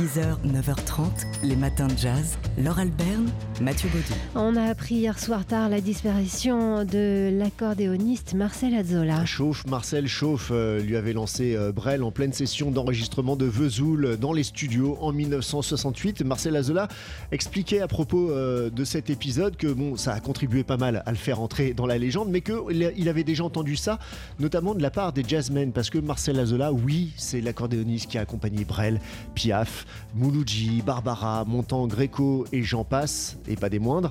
6h, 9h30, les matins de jazz. Laure Alberne, Mathieu Baudou. On a appris hier soir tard la disparition de l'accordéoniste Marcel Azzola. Chauffe, Marcel Chauffe euh, lui avait lancé euh, Brel en pleine session d'enregistrement de Vesoul dans les studios en 1968. Marcel Azzola expliquait à propos euh, de cet épisode que bon, ça a contribué pas mal à le faire entrer dans la légende, mais qu'il avait déjà entendu ça, notamment de la part des jazzmen, parce que Marcel Azzola, oui, c'est l'accordéoniste qui a accompagné Brel, Piaf, Mouloudji, Barbara, Montant, Greco et j'en passe, et pas des moindres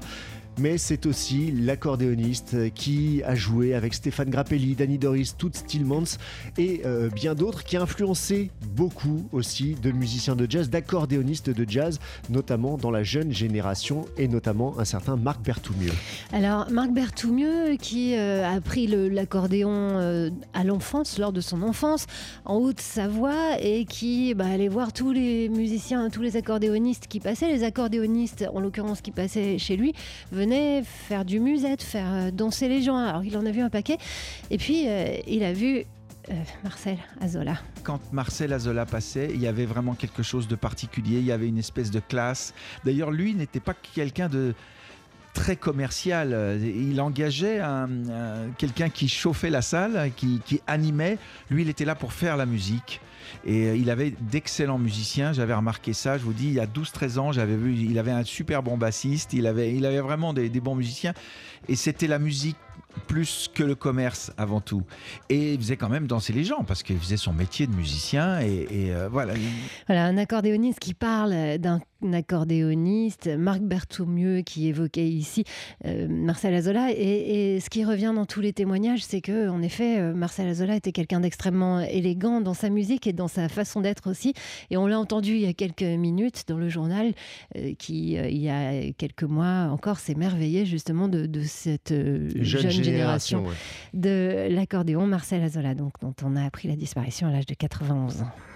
mais c'est aussi l'accordéoniste qui a joué avec Stéphane Grappelli, Danny Doris, Toots Tillmans et euh, bien d'autres, qui a influencé beaucoup aussi de musiciens de jazz, d'accordéonistes de jazz, notamment dans la jeune génération et notamment un certain Marc Berthoumieux. Alors Marc Berthoumieux qui euh, a appris l'accordéon euh, à l'enfance, lors de son enfance, en Haute-Savoie et qui bah, allait voir tous les musiciens, tous les accordéonistes qui passaient, les accordéonistes en l'occurrence qui passaient chez lui, faire du musette, faire euh, danser les gens. Alors il en a vu un paquet. Et puis euh, il a vu euh, Marcel Azola. Quand Marcel Azola passait, il y avait vraiment quelque chose de particulier, il y avait une espèce de classe. D'ailleurs, lui n'était pas quelqu'un de très commercial. Il engageait quelqu'un qui chauffait la salle, qui, animait. Lui, il était là pour faire la musique. Et euh, il avait d'excellents musiciens, j'avais remarqué ça, je vous dis, il y a 12-13 ans, j'avais vu, il avait un super bon bassiste, il avait, il avait vraiment des, des bons musiciens. Et c'était la musique plus que le commerce avant tout. Et il faisait quand même danser les gens parce qu'il faisait son métier de musicien et, euh, voilà. Voilà, un accordéoniste qui parle d'un accordéoniste, Marc Berthoumieux qui évoquait ici euh, Marcel Azola et, ce qui revient dans tous les témoignages, c'est que en effet euh, Marcel Azola était quelqu'un d'extrêmement élégant dans sa musique et dans sa façon d'être aussi. Et on l'a entendu il y a quelques minutes dans le journal qui il y a quelques mois encore s'émerveillait justement de, de cette jeune génération, de l'accordéon Marcel Azola, donc, dont on a appris la disparition à l'âge de 91 ans.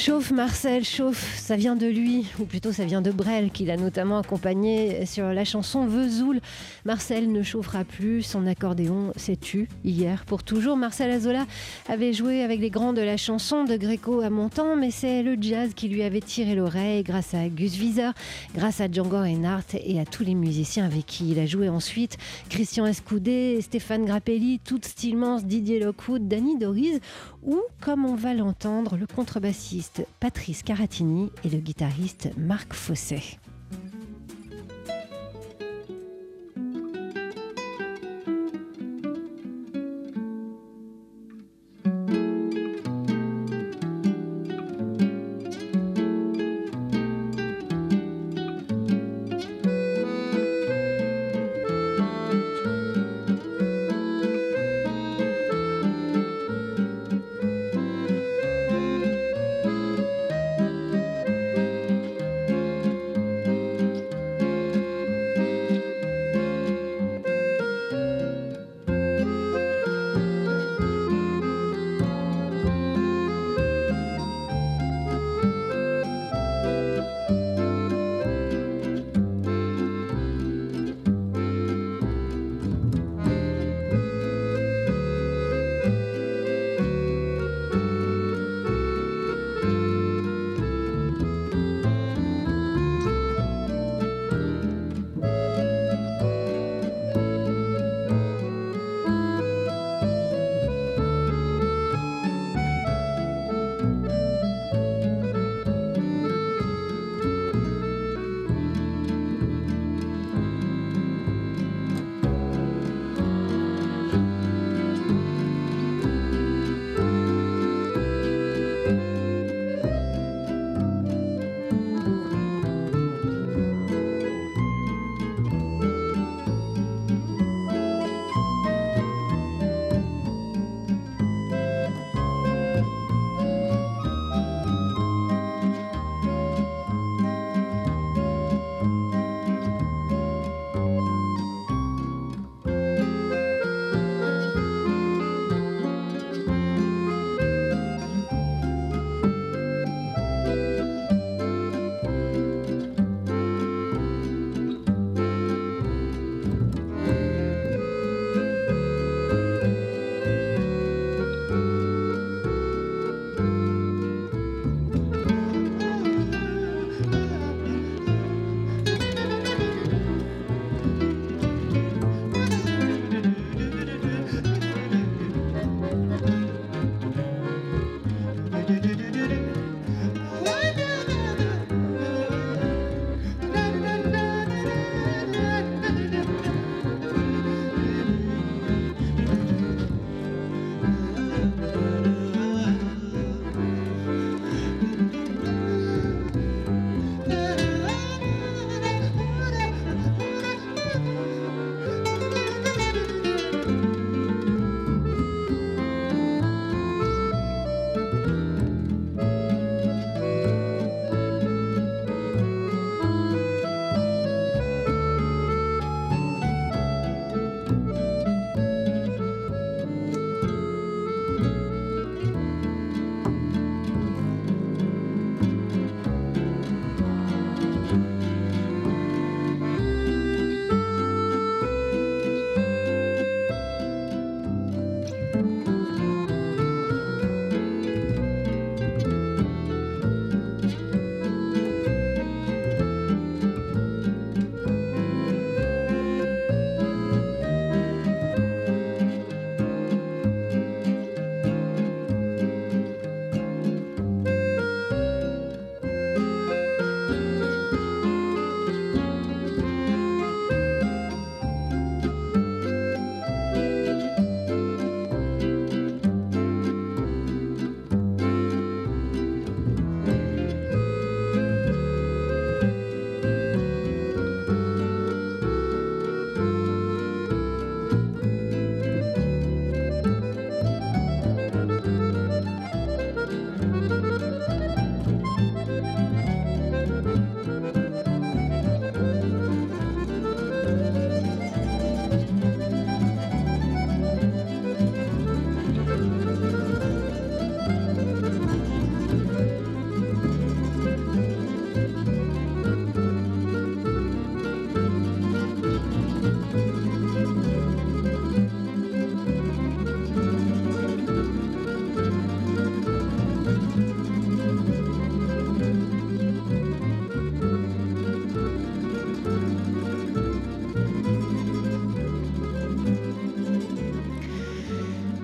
Chauffe Marcel, chauffe, ça vient de lui, ou plutôt ça vient de Brel, qu'il a notamment accompagné sur la chanson Vesoul. Marcel ne chauffera plus, son accordéon s'est tu hier pour toujours. Marcel Azola avait joué avec les grands de la chanson de Greco à Montant, mais c'est le jazz qui lui avait tiré l'oreille grâce à Gus Wieser, grâce à Django Reinhardt et à tous les musiciens avec qui il a joué ensuite. Christian Escoudé, Stéphane Grappelli, Toots Stillmans, Didier Lockwood, Danny Doris, ou comme on va l'entendre, le contrebassiste Patrice Caratini et le guitariste Marc Fosset.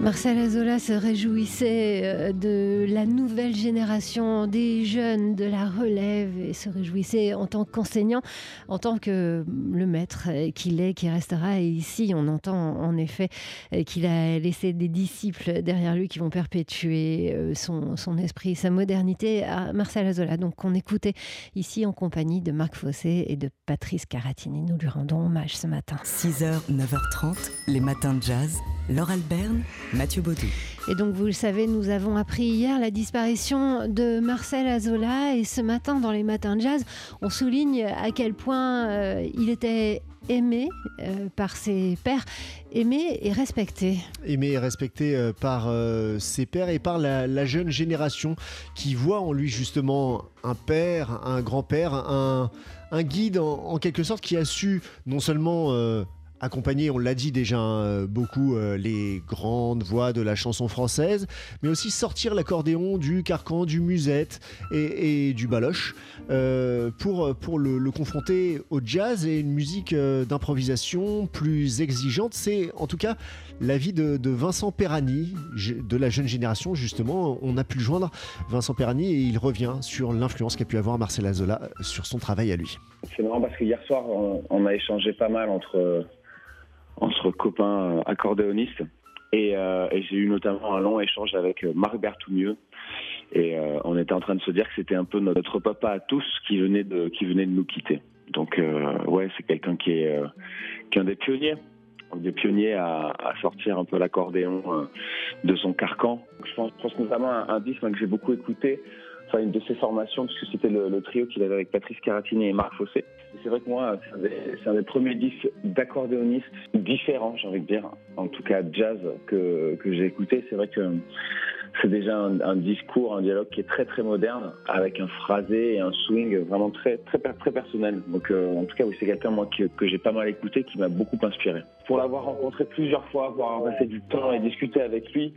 Marcel Azola se réjouissait euh, de la nouvelle génération des jeunes, de la relève, et se réjouissait en tant qu'enseignant, en tant que le maître qu'il est, qui restera. Et ici, on entend en effet euh, qu'il a laissé des disciples derrière lui qui vont perpétuer euh, son, esprit, sa modernité à Marcel Azola. Donc, on écoutait ici en compagnie de Marc Fossé et de Patrice Caratini. Nous lui rendons hommage ce matin. 6h, 9h30, les matins de jazz. Laure Alberne, Mathieu Baudou. Et donc, vous le savez, nous avons appris hier la disparition de Marcel Azola. Et ce matin, dans les matins de jazz, on souligne à quel point euh, il était aimé euh, par ses pairs, aimé et respecté. Aimé et respecté euh, par euh, ses pairs et par la, la, jeune génération qui voit en lui justement un père, un grand-père, un, un, guide en, en, quelque sorte qui a su non seulement accompagner, on l'a dit déjà hein, beaucoup, euh, les grandes voix de la chanson française, mais aussi sortir l'accordéon du carcan, du musette et, du baloche euh, pour, pour le, confronter au jazz et une musique euh, d'improvisation plus exigeante. C'est en tout cas l'avis de, de, Vincent Perani, de la jeune génération justement. On a pu le joindre, Vincent Perani, et il revient sur l'influence qu'a pu avoir Marcel Azola sur son travail à lui. C'est marrant parce que hier soir, on a échangé pas mal entre entre copains accordéonistes. Et, euh, et j'ai eu notamment un long échange avec Marc Berthoumieux. Et euh, on était en train de se dire que c'était un peu notre papa à tous qui venait de, qui venait de nous quitter. Donc, euh, ouais, c'est quelqu'un qui est, qui est un des pionniers des pionniers à, sortir un peu l'accordéon de son carcan. Je pense, notamment à un, un disque que j'ai beaucoup écouté, une de ses formations, parce que c'était le, trio qu'il avait avec Patrice Caratini et Marc Fossé. C'est vrai que moi, c'est un, des, premiers disques d'accordéonistes différents, j'ai envie de dire, en tout cas jazz, que, que j'ai écouté. C'est vrai que c'est déjà un, discours, un dialogue qui est très très moderne, avec un phrasé et un swing vraiment très très très personnel. Donc euh, en tout cas, oui, c'est quelqu'un que, que j'ai pas mal écouté, qui m'a beaucoup inspiré. Pour l'avoir rencontré plusieurs fois, pour avoir passé du temps et discuter avec lui,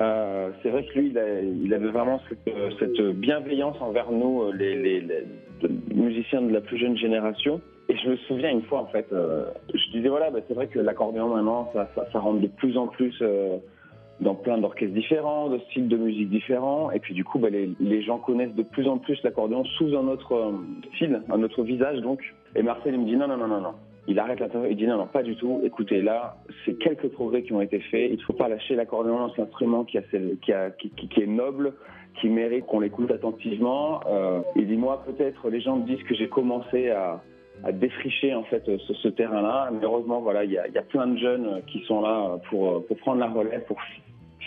euh, c'est vrai que lui, il, avait vraiment cette, bienveillance envers nous, les, les, musiciens de la plus jeune génération. Et je me souviens une fois, en fait, euh, je disais voilà, bah, c'est vrai que l'accordéon maintenant, ça, rentre de plus en plus euh, dans plein d'orchestres différents, de styles de musique différents. Et puis du coup, bah, les, gens connaissent de plus en plus l'accordéon sous un autre euh, style, un autre visage donc. Et Marcel, il me dit non, non, non, non, non. Il arrête l'interview, il dit non, non, pas du tout. Écoutez, là, c'est quelques progrès qui ont été faits. Il ne faut pas lâcher l'accordéon, c'est instrument qui, a, qui, a, qui, qui, est noble, qui mérite qu'on l'écoute attentivement. Euh, il dit moi, peut-être, les gens me disent que j'ai commencé à, à défricher en fait ce, ce terrain-là. Mais heureusement, voilà, il y y a, plein de jeunes qui sont là pour, pour prendre la relève, pour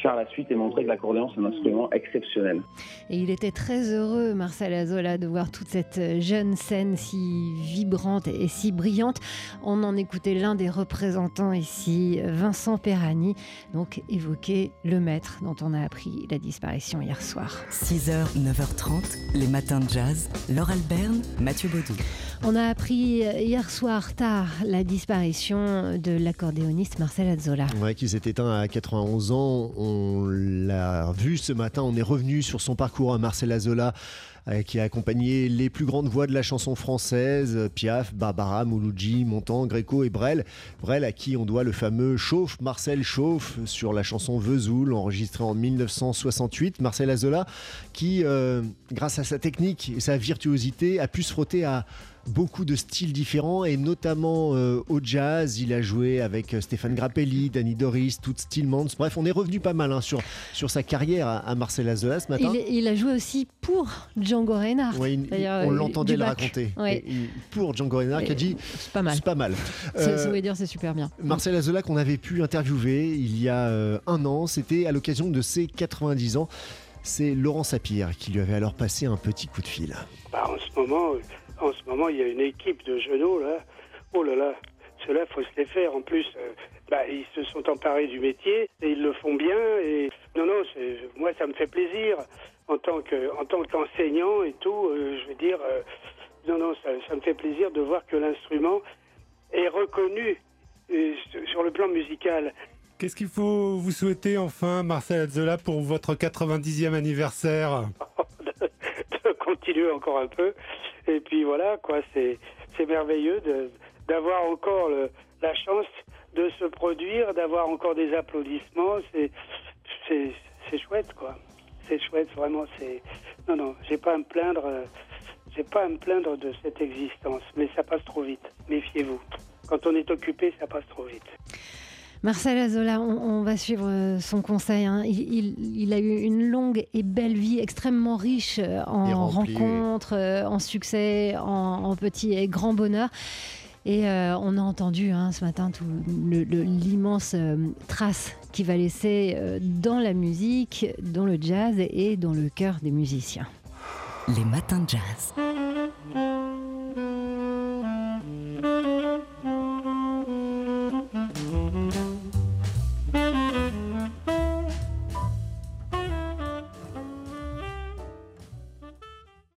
faire la suite et montrer que l'accordéon c'est un instrument exceptionnel. Et il était très heureux, Marcel Azola, de voir toute cette jeune scène si vibrante et si brillante. On en écoutait l'un des représentants ici, Vincent Perani, donc évoquer le maître dont on a appris la disparition hier soir. 6h, 9h30, les matins de jazz. Laure Alberne, Mathieu Baudou. On a appris hier soir tard la disparition de l'accordéoniste Marcel Azola. Ouais, qui s'est éteint à 91 ans. On l'a vu ce matin, on est revenu sur son parcours à Marcel Azola qui a accompagné les plus grandes voix de la chanson française, Piaf, Barbara, Mouloudji, Montand, Gréco et Brel. Brel à qui on doit le fameux Chauffe, Marcel Chauffe, sur la chanson Vesoul, enregistrée en 1968. Marcel Azola qui, euh, grâce à sa technique et sa virtuosité, a pu se frotter à beaucoup de styles différents et notamment euh, au jazz. Il a joué avec Stéphane Grappelli, Danny Doris, Toots Stillmans. Bref, on est revenu pas mal hein, sur, sur sa carrière à, à Marcel Azola ce matin. Il, il, a joué aussi pour Django Reinhardt. On l'entendait le raconter. Ouais. Et, et pour Django Reinhardt qui a dit c'est pas mal. C'est pas mal. Euh, ça veut dire c'est super bien. Marcel Azola qu'on avait pu interviewer il y a euh, un an, c'était à l'occasion de ses 90 ans. C'est Laurent Sapir qui lui avait alors passé un petit coup de fil. Bah, en ce moment, en ce moment, il y a une équipe de genoux, là. Oh là là, cela faut se les faire. En plus, euh, bah, ils se sont emparés du métier et ils le font bien. Et non, non, moi, ça me fait plaisir en tant que, en tant qu'enseignant et tout. Euh, je veux dire, euh, non, non, ça, ça, me fait plaisir de voir que l'instrument est reconnu sur le plan musical. Qu'est-ce qu'il faut vous souhaiter enfin, Marcel Azzola, pour votre 90e anniversaire? continuer encore un peu. Et puis voilà, quoi, c'est, merveilleux d'avoir encore la chance de se produire, d'avoir encore des applaudissements, c'est chouette quoi. C'est chouette vraiment. C'est non non, j'ai pas à me plaindre. J'ai pas à me plaindre de cette existence, mais ça passe trop vite. Méfiez-vous. Quand on est occupé, ça passe trop vite. Marcel Azola, on, on va suivre euh, son conseil. hein. Il, il- il a eu une longue et belle vie extrêmement riche euh, en rencontres, euh, en succès, en, en petits et grands bonheurs. Et euh, on a entendu hein, ce matin tout l'immense euh, trace qu'il va laisser euh, dans la musique, dans le jazz et dans le cœur des musiciens. Les matins de jazz.